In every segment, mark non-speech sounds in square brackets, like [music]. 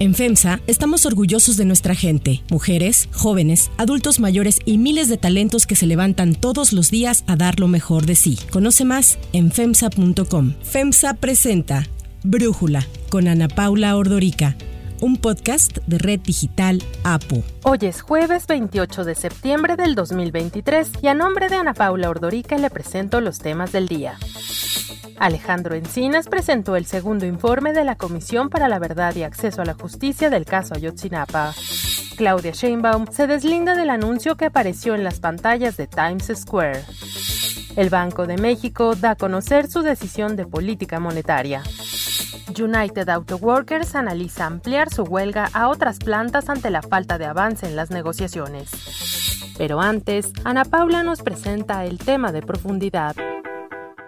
En FEMSA estamos orgullosos de nuestra gente, mujeres, jóvenes, adultos mayores y miles de talentos que se levantan todos los días a dar lo mejor de sí. Conoce más en FEMSA.com. FEMSA presenta Brújula con Ana Paula Ordorica un podcast de Red Digital APO. Hoy es jueves 28 de septiembre del 2023 y a nombre de Ana Paula Ordorica le presento los temas del día. Alejandro Encinas presentó el segundo informe de la Comisión para la Verdad y Acceso a la Justicia del caso Ayotzinapa. Claudia Sheinbaum se deslinda del anuncio que apareció en las pantallas de Times Square. El Banco de México da a conocer su decisión de política monetaria. United Auto Workers analiza ampliar su huelga a otras plantas ante la falta de avance en las negociaciones. Pero antes, Ana Paula nos presenta el tema de profundidad.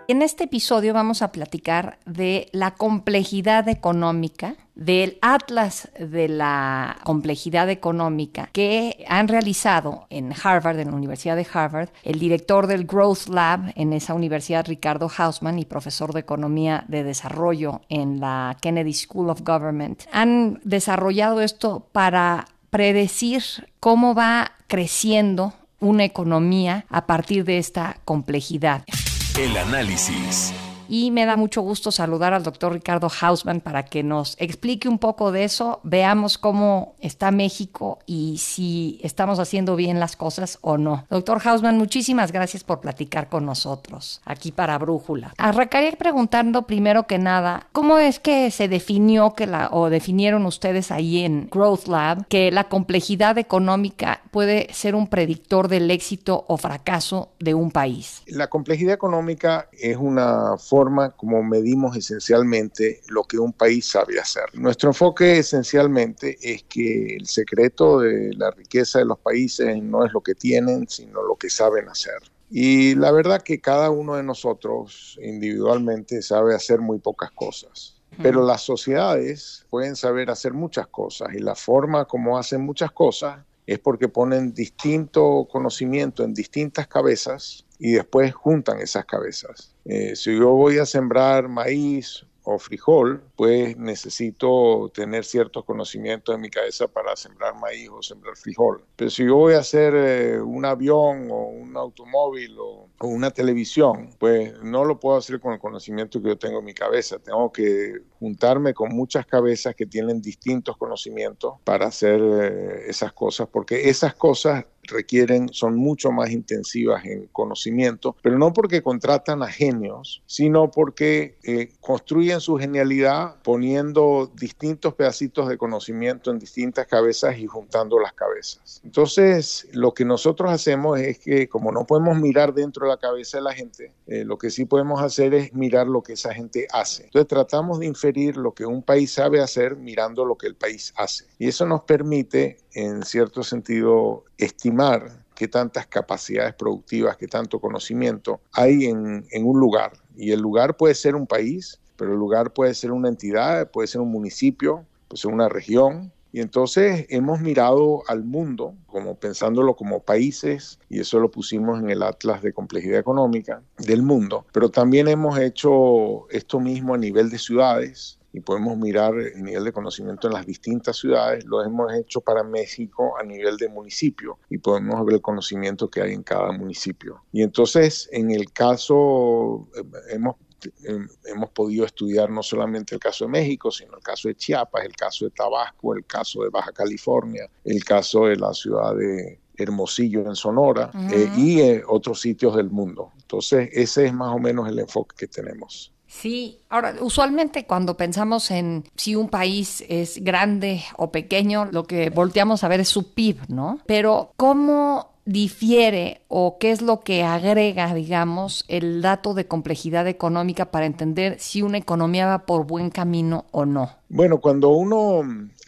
En este episodio vamos a platicar de la complejidad económica, del atlas de la complejidad económica que han realizado en Harvard, en la Universidad de Harvard, el director del Growth Lab en esa universidad, Ricardo Hausman, y profesor de Economía de Desarrollo en la Kennedy School of Government. Han desarrollado esto para predecir cómo va creciendo una economía a partir de esta complejidad. El análisis y me da mucho gusto saludar al doctor Ricardo Hausman para que nos explique un poco de eso, veamos cómo está México y si estamos haciendo bien las cosas o no. Doctor Hausman, muchísimas gracias por platicar con nosotros aquí para Brújula. Arrancaría preguntando primero que nada, ¿cómo es que se definió que la, o definieron ustedes ahí en Growth Lab que la complejidad económica puede ser un predictor del éxito o fracaso de un país? La complejidad económica es una forma como medimos esencialmente lo que un país sabe hacer. Nuestro enfoque esencialmente es que el secreto de la riqueza de los países no es lo que tienen, sino lo que saben hacer. Y la verdad que cada uno de nosotros individualmente sabe hacer muy pocas cosas. Pero las sociedades pueden saber hacer muchas cosas y la forma como hacen muchas cosas es porque ponen distinto conocimiento en distintas cabezas y después juntan esas cabezas. Eh, si yo voy a sembrar maíz o frijol, pues necesito tener ciertos conocimientos en mi cabeza para sembrar maíz o sembrar frijol. Pero si yo voy a hacer eh, un avión o un automóvil o, una televisión, pues no lo puedo hacer con el conocimiento que yo tengo en mi cabeza. Tengo que juntarme con muchas cabezas que tienen distintos conocimientos para hacer eh, esas cosas, porque esas cosas requieren, son mucho más intensivas en conocimiento, pero no porque contratan a genios, sino porque eh, construyen su genialidad poniendo distintos pedacitos de conocimiento en distintas cabezas y juntando las cabezas. Entonces, lo que nosotros hacemos es que como no podemos mirar dentro de la cabeza de la gente, eh, lo que sí podemos hacer es mirar lo que esa gente hace. Entonces, tratamos de inferir lo que un país sabe hacer mirando lo que el país hace. Y eso nos permite, en cierto sentido, estimar qué tantas capacidades productivas, qué tanto conocimiento hay en, en un lugar. Y el lugar puede ser un país, pero el lugar puede ser una entidad, puede ser un municipio, puede ser una región. Y entonces hemos mirado al mundo, como pensándolo como países, y eso lo pusimos en el Atlas de Complejidad Económica del mundo, pero también hemos hecho esto mismo a nivel de ciudades, y podemos mirar el nivel de conocimiento en las distintas ciudades, lo hemos hecho para México a nivel de municipio y podemos ver el conocimiento que hay en cada municipio. Y entonces, en el caso, eh, hemos hemos podido estudiar no solamente el caso de México, sino el caso de Chiapas, el caso de Tabasco, el caso de Baja California, el caso de la ciudad de Hermosillo en Sonora eh, y eh, otros sitios del mundo. Entonces, ese es más o menos el enfoque que tenemos. Sí, ahora usualmente cuando pensamos en si un país es grande o pequeño, lo que volteamos a ver es su PIB, ¿no? Pero ¿cómo difiere o qué es lo que agrega, digamos, el dato de complejidad económica para entender si una economía va por buen camino o no? Bueno, cuando uno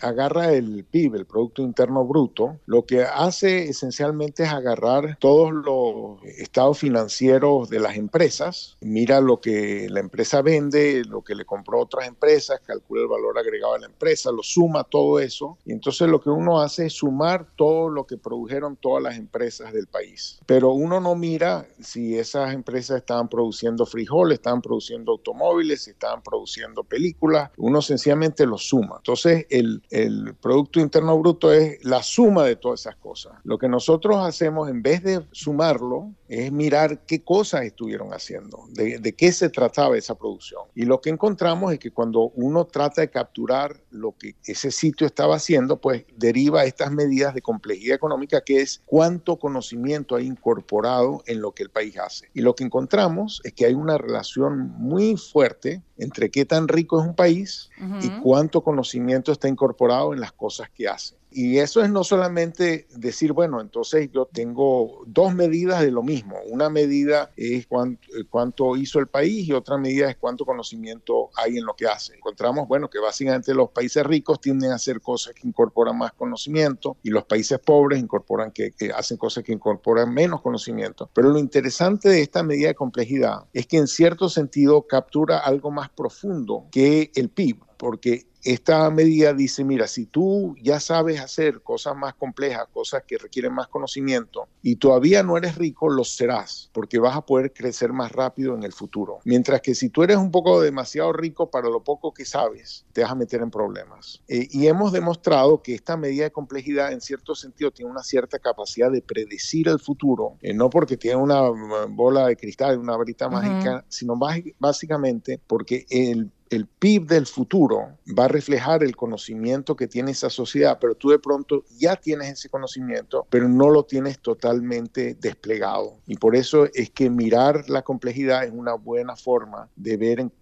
agarra el PIB, el Producto Interno Bruto, lo que hace esencialmente es agarrar todos los estados financieros de las empresas, mira lo que la empresa vende, lo que le compró otras empresas, calcula el valor agregado de la empresa, lo suma todo eso, y entonces lo que uno hace es sumar todo lo que produjeron todas las empresas del país. pero uno no mira si esas empresas estaban produciendo frijoles, estaban produciendo automóviles, estaban produciendo películas, uno sencillamente lo suma. Entonces, el, el Producto Interno Bruto es la suma de todas esas cosas. Lo que nosotros hacemos, en vez de sumarlo, es mirar qué cosas estuvieron haciendo, de, de qué se trataba esa producción. Y lo que encontramos es que cuando uno trata de capturar lo que ese sitio estaba haciendo, pues deriva estas medidas de complejidad económica, que es cuánto conocimiento hay incorporado en lo que el país hace. Y lo que encontramos es que hay una relación muy fuerte entre qué tan rico es un país y cuánto conocimiento está incorporado en las cosas que hace. Y eso es no solamente decir, bueno, entonces yo tengo dos medidas de lo mismo. Una medida es cuánto, hizo el país y otra medida es cuánto conocimiento hay en lo que hace. Encontramos, bueno, que básicamente los países ricos tienden a hacer cosas que incorporan más conocimiento y los países pobres incorporan que hacen cosas que incorporan menos conocimiento. Pero lo interesante de esta medida de complejidad es que en cierto sentido captura algo más profundo que el PIB, porque esta medida dice, mira, si tú ya sabes hacer cosas más complejas, cosas que requieren más conocimiento y todavía no eres rico, lo serás, porque vas a poder crecer más rápido en el futuro. Mientras que si tú eres un poco demasiado rico para lo poco que sabes, te vas a meter en problemas. Eh, y hemos demostrado que esta medida de complejidad en cierto sentido tiene una cierta capacidad de predecir el futuro, eh, no porque tiene una bola de cristal, una varita mágica, sino básicamente porque el el PIB del futuro va a reflejar el conocimiento que tiene esa sociedad, pero tú de pronto ya tienes ese conocimiento, pero no lo tienes totalmente desplegado. Y por eso es que mirar la complejidad es una buena forma de ver en,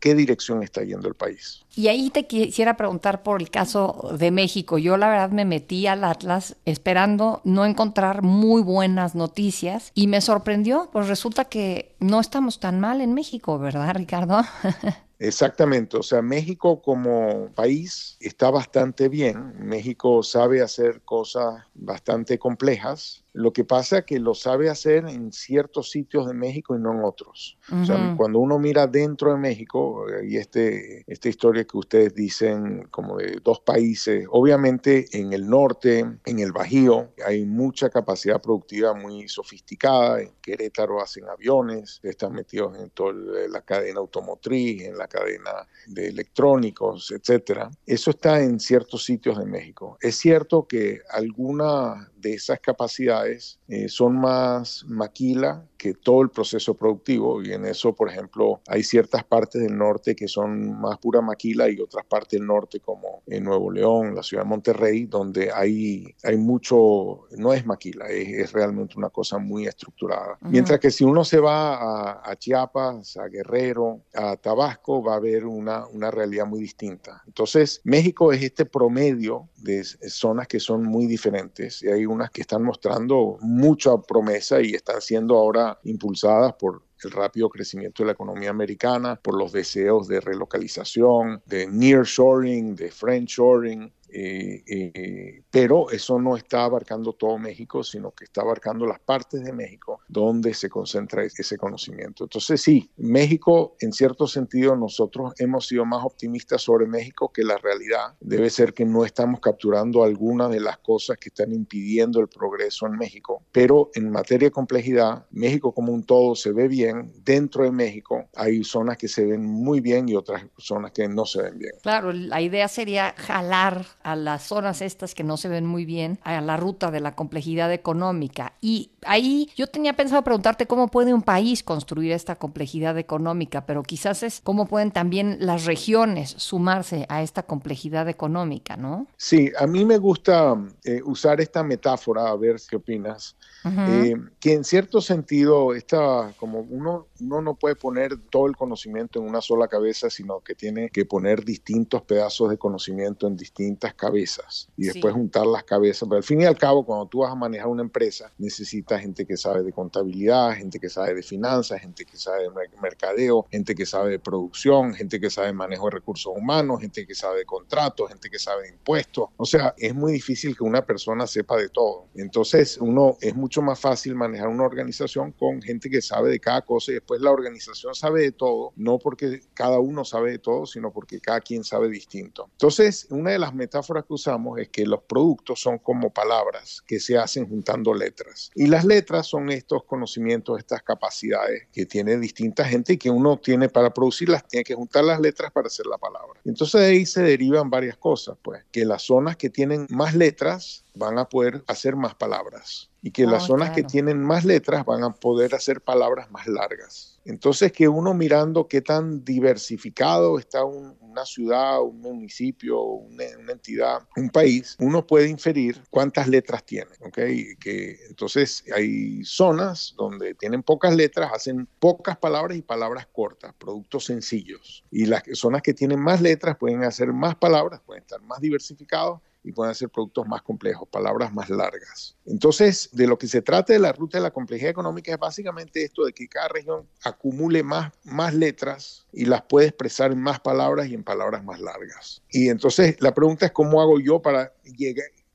qué dirección está yendo el país. Y ahí te quisiera preguntar por el caso de México. Yo la verdad me metí al Atlas esperando no encontrar muy buenas noticias y me sorprendió, pues resulta que no estamos tan mal en México, ¿verdad, Ricardo? [laughs] Exactamente, o sea, México como país está bastante bien, México sabe hacer cosas bastante complejas, lo que pasa es que lo sabe hacer en ciertos sitios de México y no en otros. o sea, cuando uno mira dentro de México, y este, esta historia que ustedes dicen como de dos países, obviamente en el norte, en el Bajío, hay mucha capacidad productiva muy sofisticada. En Querétaro hacen aviones, están metidos en toda la cadena automotriz, en la cadena de electrónicos, etcétera. Eso está en ciertos sitios de México. Es cierto que alguna de esas capacidades eh, son más maquila que todo el proceso productivo y en eso, por ejemplo, hay ciertas partes del norte que son más pura maquila y otras partes del norte como en Nuevo León, la ciudad de Monterrey, donde hay, hay mucho, no es maquila, es, realmente una cosa muy estructurada. Mientras que si uno se va a, a, Chiapas, a Guerrero, a Tabasco, va a haber una, una realidad muy distinta. Entonces, México es este promedio de zonas que son muy diferentes y hay unas que están mostrando mucha promesa y están siendo ahora impulsadas por el rápido crecimiento de la economía americana, por los deseos de relocalización, de nearshoring, de friendshoring, eh, eh, pero eso no está abarcando todo México, sino que está abarcando las partes de México donde se concentra ese conocimiento. Entonces sí, México, en cierto sentido, nosotros hemos sido más optimistas sobre México que la realidad. Debe ser que no estamos capturando algunas de las cosas que están impidiendo el progreso en México. Pero en materia de complejidad, México como un todo se ve bien. Dentro de México hay zonas que se ven muy bien y otras zonas que no se ven bien. Claro, la idea sería jalar a las zonas estas que no se ven muy bien, a la ruta de la complejidad económica. Y ahí yo tenía pensado preguntarte cómo puede un país construir esta complejidad económica, pero quizás es cómo pueden también las regiones sumarse a esta complejidad económica, ¿no? Sí, a mí me gusta eh, usar esta metáfora, a ver qué opinas, eh, que en cierto sentido está como uno, uno no puede poner todo el conocimiento en una sola cabeza, sino que tiene que poner distintos pedazos de conocimiento en distintas cabezas y después juntar las cabezas. Pero al fin y al cabo, cuando tú vas a manejar una empresa, necesitas gente que sabe de contabilidad, gente que sabe de finanzas, gente que sabe de mercadeo, gente que sabe de producción, gente que sabe de manejo de recursos humanos, gente que sabe de contratos, gente que sabe de impuestos. O sea, es muy difícil que una persona sepa de todo. Entonces, uno es mucho más fácil manejar una organización con gente que sabe de cada cosa y después la organización sabe de todo, no porque cada uno sabe de todo, sino porque cada quien sabe distinto. Entonces, una de las metáforas metáfora que usamos es que los productos son como palabras que se hacen juntando letras. Y las letras son estos conocimientos, estas capacidades que tiene distinta gente y que uno tiene para producirlas, tiene que juntar las letras para hacer la palabra. Entonces de ahí se derivan varias cosas, pues, que las zonas que tienen más letras van a poder hacer más palabras y que las oh, zonas que tienen más letras van a poder hacer palabras más largas. Entonces que uno mirando qué tan diversificado está una ciudad, un municipio, una, entidad, un país, uno puede inferir cuántas letras tiene. ¿okay? Que, entonces hay zonas donde tienen pocas letras, hacen pocas palabras y palabras cortas, productos sencillos. Y las zonas que tienen más letras pueden hacer más palabras, pueden estar más diversificados y pueden ser productos más complejos, palabras más largas. Entonces, de lo que se trata de la ruta de la complejidad económica es básicamente esto de que cada región acumule más, más letras y las puede expresar en más palabras y en palabras más largas. Y entonces la pregunta es cómo hago yo para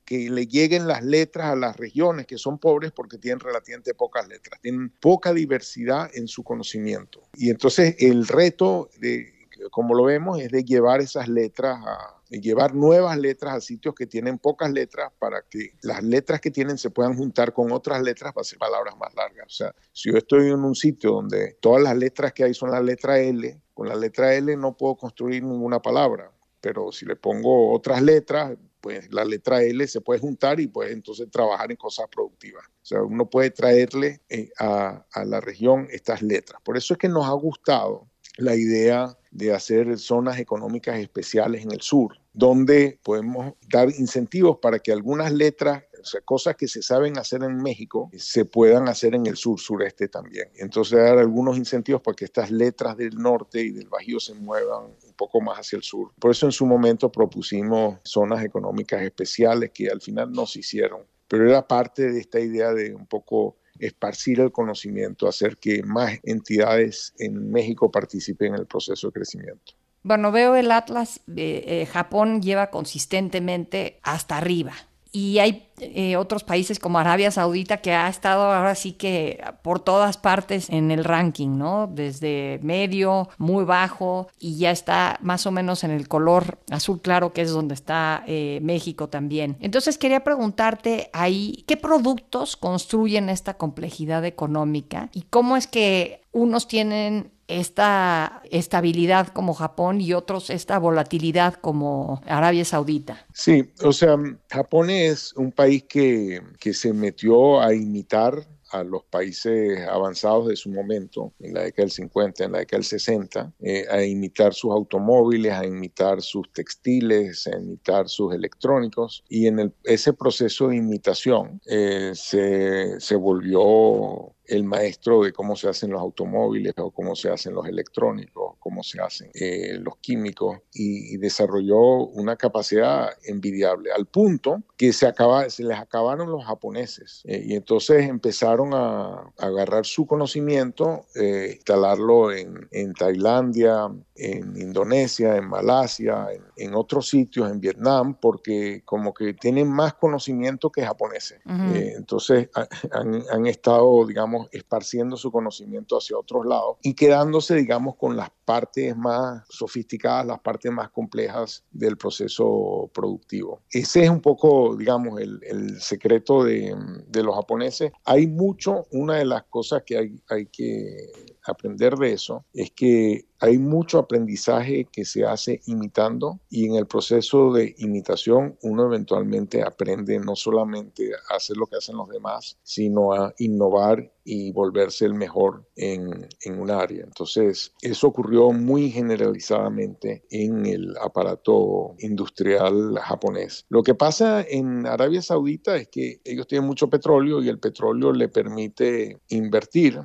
que le lleguen las letras a las regiones que son pobres porque tienen relativamente pocas letras, tienen poca diversidad en su conocimiento. Y entonces el reto, de, como lo vemos, es de llevar esas letras a, llevar nuevas letras a sitios que tienen pocas letras para que las letras que tienen se puedan juntar con otras letras para hacer palabras más largas. O sea, si yo estoy en un sitio donde todas las letras que hay son la letra L, con la letra L no puedo construir ninguna palabra, pero si le pongo otras letras, pues la letra L se puede juntar y puede entonces trabajar en cosas productivas. O sea, uno puede traerle eh, a, a la región estas letras. Por eso es que nos ha gustado la idea de hacer zonas económicas especiales en el sur, donde podemos dar incentivos para que algunas letras o sea, cosas que se saben hacer en México se puedan hacer en el sur sureste también. Entonces dar algunos incentivos para que estas letras del norte y del Bajío se muevan un poco más hacia el sur. Por eso en su momento propusimos zonas económicas especiales que al final no se hicieron, pero era parte de esta idea de un poco esparcir el conocimiento, hacer que más entidades en México participen en el proceso de crecimiento. Bueno, veo el Atlas, eh, Japón lleva consistentemente hasta arriba y hay eh, otros países como Arabia Saudita que ha estado ahora sí que por todas partes en el ranking, ¿no? Desde medio, muy bajo y ya está más o menos en el color azul claro que es donde está eh, México también. Entonces quería preguntarte ahí, ¿qué productos construyen esta complejidad económica y cómo es que unos tienen esta estabilidad como Japón y otros esta volatilidad como Arabia Saudita. Sí, o sea, Japón es un país que, que se metió a imitar a los países avanzados de su momento, en la década del 50, en la década del 60, eh, a imitar sus automóviles, a imitar sus textiles, a imitar sus electrónicos. Y en ese proceso de imitación eh, se, se volvió el maestro de cómo se hacen los automóviles o cómo se hacen los electrónicos, cómo se hacen eh, los químicos y, desarrolló una capacidad envidiable al punto que se, acaba, se les acabaron los japoneses eh, y entonces empezaron a, agarrar su conocimiento, eh, instalarlo en, en, Tailandia, en Indonesia, en Malasia, en, otros sitios, en Vietnam, porque como que tienen más conocimiento que japoneses. entonces han, han estado, digamos, esparciendo su conocimiento hacia otros lados y quedándose, digamos, con las partes más sofisticadas, las partes más complejas del proceso productivo. Ese es un poco, digamos, el, secreto de, los japoneses. Hay mucho, una de las cosas que hay que aprender de eso es que hay mucho aprendizaje que se hace imitando y en el proceso de imitación uno eventualmente aprende no solamente a hacer lo que hacen los demás, sino a innovar y volverse el mejor en, en un área. Entonces, eso ocurrió muy generalizadamente en el aparato industrial japonés. Lo que pasa en Arabia Saudita es que ellos tienen mucho petróleo y el petróleo le permite invertir.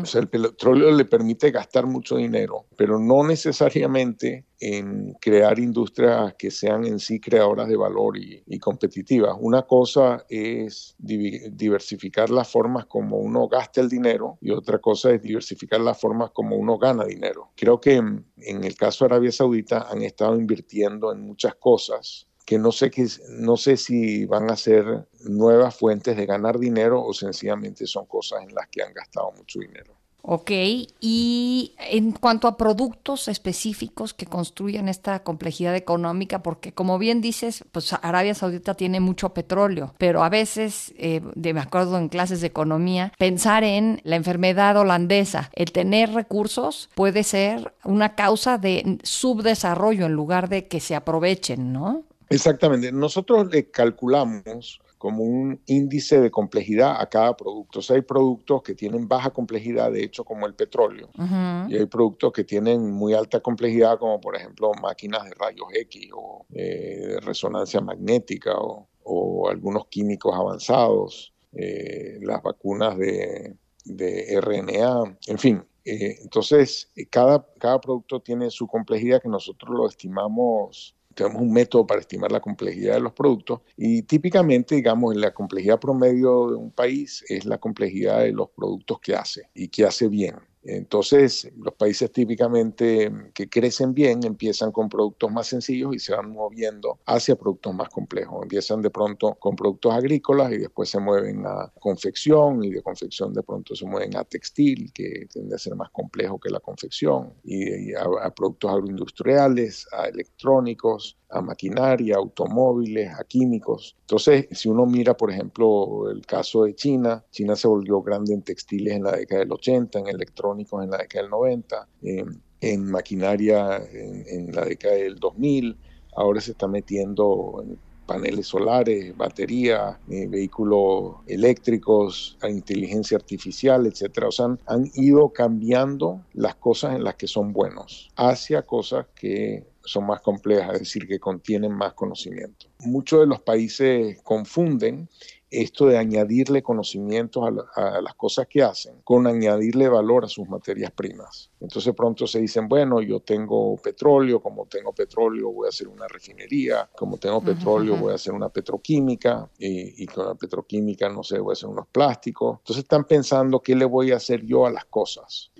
O sea, el petróleo le permite gastar mucho dinero pero no necesariamente en crear industrias que sean en sí creadoras de valor y, competitivas. Una cosa es diversificar las formas como uno gasta el dinero y otra cosa es diversificar las formas como uno gana dinero. Creo que en, el caso de Arabia Saudita han estado invirtiendo en muchas cosas que no sé, que, no sé si van a ser nuevas fuentes de ganar dinero o sencillamente son cosas en las que han gastado mucho dinero. Ok, y en cuanto a productos específicos que construyen esta complejidad económica, porque como bien dices, pues Arabia Saudita tiene mucho petróleo, pero a veces, eh, de, me acuerdo en clases de economía, pensar en la enfermedad holandesa, el tener recursos puede ser una causa de subdesarrollo en lugar de que se aprovechen, ¿no? Exactamente. Nosotros le calculamos como un índice de complejidad a cada producto. O sea, hay productos que tienen baja complejidad, de hecho, como el petróleo, y hay productos que tienen muy alta complejidad, como por ejemplo máquinas de rayos X o eh, de resonancia magnética o, algunos químicos avanzados, eh, las vacunas de, de, RNA, en fin. Eh, entonces, cada, cada producto tiene su complejidad que nosotros lo estimamos tenemos un método para estimar la complejidad de los productos y típicamente, digamos, la complejidad promedio de un país es la complejidad de los productos que hace y que hace bien. Entonces, los países típicamente que crecen bien empiezan con productos más sencillos y se van moviendo hacia productos más complejos. Empiezan de pronto con productos agrícolas y después se mueven a confección y de confección de pronto se mueven a textil, que tiende a ser más complejo que la confección, y, a, a productos agroindustriales, a electrónicos, a maquinaria, automóviles, a químicos. Entonces, si uno mira, por ejemplo, el caso de China, China se volvió grande en textiles en la década del 80, en electrónicos en la década del 90, en maquinaria en, la década del 2000, ahora se está metiendo en paneles solares, baterías, eh, vehículos eléctricos, inteligencia artificial, etcétera. O sea, han, han, ido cambiando las cosas en las que son buenos hacia cosas que son más complejas, es decir, que contienen más conocimiento. Muchos de los países confunden esto de añadirle conocimientos a, las cosas que hacen con añadirle valor a sus materias primas. Entonces pronto se dicen, bueno, yo tengo petróleo, como tengo petróleo voy a hacer una refinería, como tengo petróleo voy a hacer una petroquímica y, con la petroquímica, no sé, voy a hacer unos plásticos. Entonces están pensando qué le voy a hacer yo a las cosas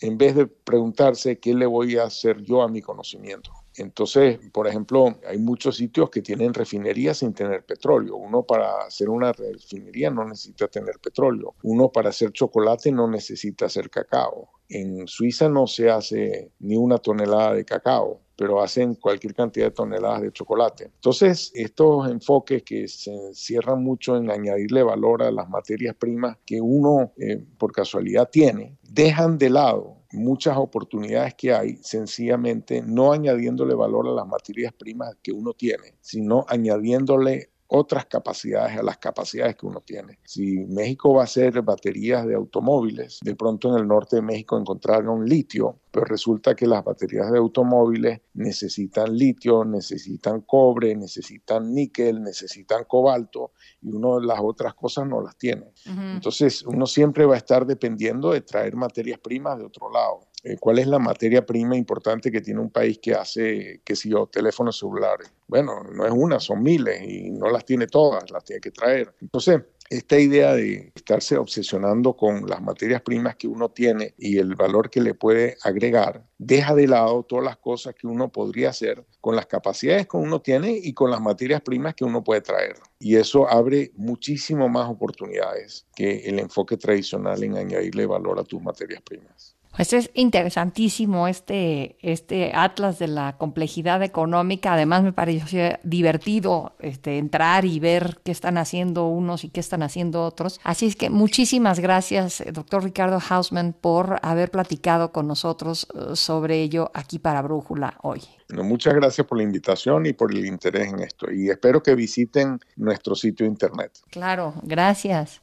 en vez de preguntarse qué le voy a hacer yo a mi conocimiento. Entonces, por ejemplo, hay muchos sitios que tienen refinerías sin tener petróleo. Uno para hacer una refinería no necesita tener petróleo. Uno para hacer chocolate no necesita hacer cacao. En Suiza no se hace ni una tonelada de cacao pero hacen cualquier cantidad de toneladas de chocolate. Entonces, estos enfoques que se encierran mucho en añadirle valor a las materias primas que uno eh, por casualidad tiene, dejan de lado muchas oportunidades que hay sencillamente no añadiéndole valor a las materias primas que uno tiene, sino añadiéndole otras capacidades a las capacidades que uno tiene. Si México va a hacer baterías de automóviles, de pronto en el norte de México encontraron litio, pero resulta que las baterías de automóviles necesitan litio, necesitan cobre, necesitan níquel, necesitan cobalto y uno de las otras cosas no las tiene. Entonces uno siempre va a estar dependiendo de traer materias primas de otro lado. Eh, ¿Cuál es la materia prima importante que tiene un país que hace, qué sé yo, teléfonos celulares? Bueno, no es una, son miles y no las tiene todas, las tiene que traer. Entonces, esta idea de estarse obsesionando con las materias primas que uno tiene y el valor que le puede agregar, deja de lado todas las cosas que uno podría hacer con las capacidades que uno tiene y con las materias primas que uno puede traer. Y eso abre muchísimo más oportunidades que el enfoque tradicional en añadirle valor a tus materias primas. Pues es interesantísimo este, este atlas de la complejidad económica. Además me pareció divertido este, entrar y ver qué están haciendo unos y qué están haciendo otros. Así es que muchísimas gracias, doctor Ricardo Hausman, por haber platicado con nosotros eh, sobre ello aquí para Brújula hoy. muchas gracias por la invitación y por el interés en esto. Y espero que visiten nuestro sitio internet. Claro, gracias.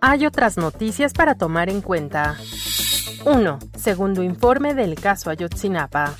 Hay otras noticias para tomar en cuenta. 1. Segundo informe del caso Ayotzinapa.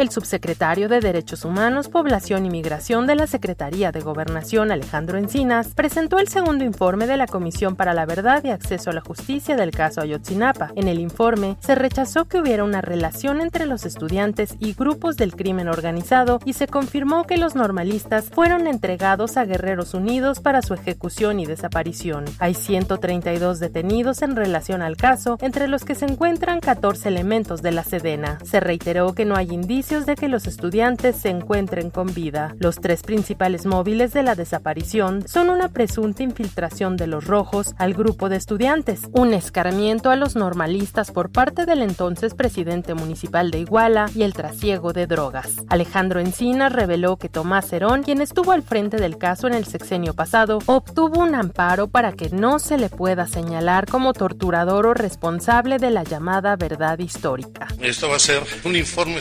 El subsecretario de Derechos Humanos, Población y Migración de la Secretaría de Gobernación, Alejandro Encinas, presentó el segundo informe de la Comisión para la Verdad y Acceso a la Justicia del caso Ayotzinapa. En el informe se rechazó que hubiera una relación entre los estudiantes y grupos del crimen organizado y se confirmó que los normalistas fueron entregados a Guerreros Unidos para su ejecución y desaparición. Hay 132 detenidos en relación al caso, entre los que se encuentran 14 elementos de la Sedena. Se reiteró que no hay indicios de que los estudiantes se encuentren con vida. Los tres principales móviles de la desaparición son una presunta infiltración de los rojos al grupo de estudiantes, un escarmiento a los normalistas por parte del entonces presidente municipal de Iguala y el trasiego de drogas. Alejandro Encinas reveló que Tomás Herón, quien estuvo al frente del caso en el sexenio pasado, obtuvo un amparo para que no se le pueda señalar como torturador o responsable de la llamada verdad histórica. Esto va a ser un informe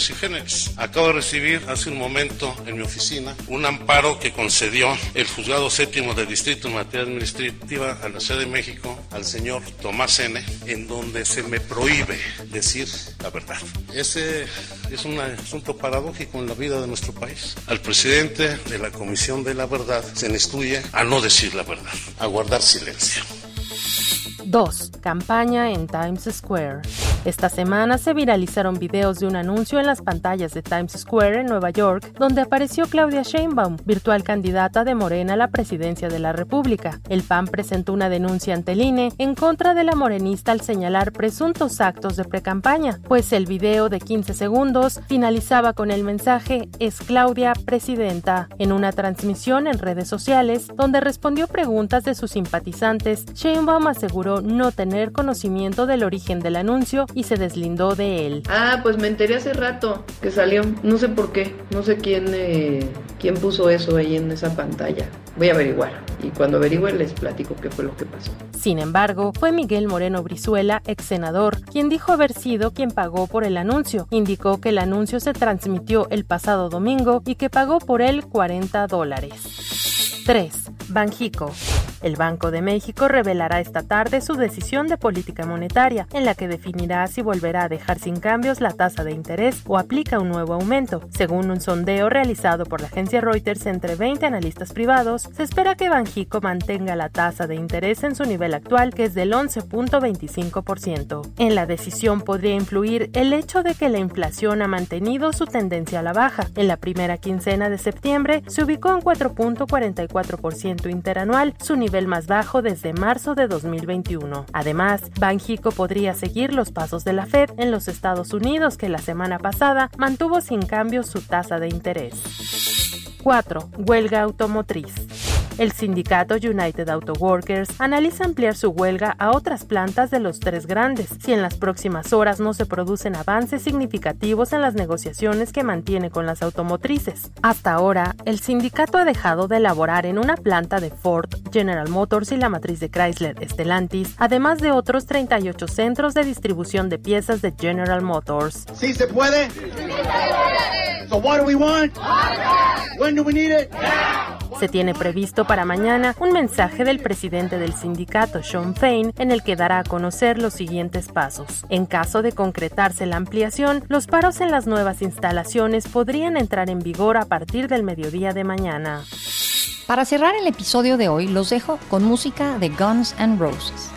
Acabo de recibir hace un momento en mi oficina un amparo que concedió el juzgado séptimo del distrito en materia administrativa a la Ciudad de México al señor Tomás N., en donde se me prohíbe decir la verdad. Ese es un asunto paradójico en la vida de nuestro país. Al presidente de la Comisión de la Verdad se le instruye a no decir la verdad, a guardar silencio. 2. Campaña en Times Square. Esta semana se viralizaron videos de un anuncio en las pantallas de Times Square en Nueva York, donde apareció Claudia Sheinbaum, virtual candidata de Morena a la presidencia de la República. El PAN presentó una denuncia ante el INE en contra de la morenista al señalar presuntos actos de precampaña, pues el video de 15 segundos finalizaba con el mensaje Es Claudia presidenta. En una transmisión en redes sociales, donde respondió preguntas de sus simpatizantes, Sheinbaum aseguró no tener conocimiento del origen del anuncio y se deslindó de él. Ah, pues me enteré hace rato que salió. No sé por qué. No sé quién, eh, quién puso eso ahí en esa pantalla. Voy a averiguar. Y cuando averigüe les platico qué fue lo que pasó. Sin embargo, fue Miguel Moreno Brizuela, ex senador, quien dijo haber sido quien pagó por el anuncio. Indicó que el anuncio se transmitió el pasado domingo y que pagó por él 40 dólares. 3. Banjico. El Banco de México revelará esta tarde su decisión de política monetaria, en la que definirá si volverá a dejar sin cambios la tasa de interés o aplica un nuevo aumento. Según un sondeo realizado por la agencia Reuters entre 20 analistas privados, se espera que Banjico mantenga la tasa de interés en su nivel actual, que es del 11.25%. En la decisión podría influir el hecho de que la inflación ha mantenido su tendencia a la baja. En la primera quincena de septiembre se ubicó en 4.44% interanual, su nivel más bajo desde marzo de 2021. Además, Banjico podría seguir los pasos de la Fed en los Estados Unidos, que la semana pasada mantuvo sin cambio su tasa de interés. 4. Huelga automotriz. El sindicato United Auto Workers analiza ampliar su huelga a otras plantas de los tres grandes si en las próximas horas no se producen avances significativos en las negociaciones que mantiene con las automotrices. Hasta ahora, el sindicato ha dejado de elaborar en una planta de Ford, General Motors y la matriz de Chrysler, Stellantis, además de otros 38 centros de distribución de piezas de General Motors. ¿Sí se puede? So what do we want? When do we need it? Se tiene previsto para mañana un mensaje del presidente del sindicato, Sean Fain, en el que dará a conocer los siguientes pasos. En caso de concretarse la ampliación, los paros en las nuevas instalaciones podrían entrar en vigor a partir del mediodía de mañana. Para cerrar el episodio de hoy, los dejo con música de Guns N' Roses.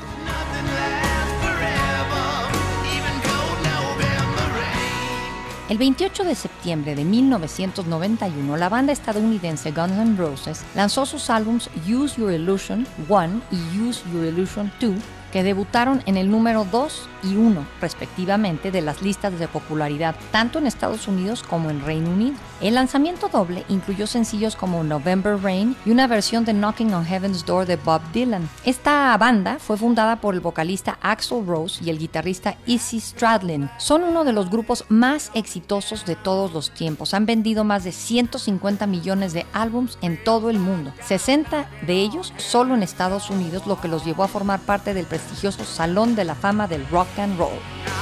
El 28 de septiembre de 1991, la banda estadounidense Guns N' Roses lanzó sus álbums Use Your Illusion 1 y Use Your Illusion 2 que debutaron en el número 2 y 1, respectivamente, de las listas de popularidad tanto en Estados Unidos como en Reino Unido. El lanzamiento doble incluyó sencillos como November Rain y una versión de Knocking on Heaven's Door de Bob Dylan. Esta banda fue fundada por el vocalista Axel Rose y el guitarrista Izzy Stradlin. Son uno de los grupos más exitosos de todos los tiempos. Han vendido más de 150 millones de álbums en todo el mundo, 60 de ellos solo en Estados Unidos, lo que los llevó a formar parte del prestigioso Salón de la Fama del Rock and Roll.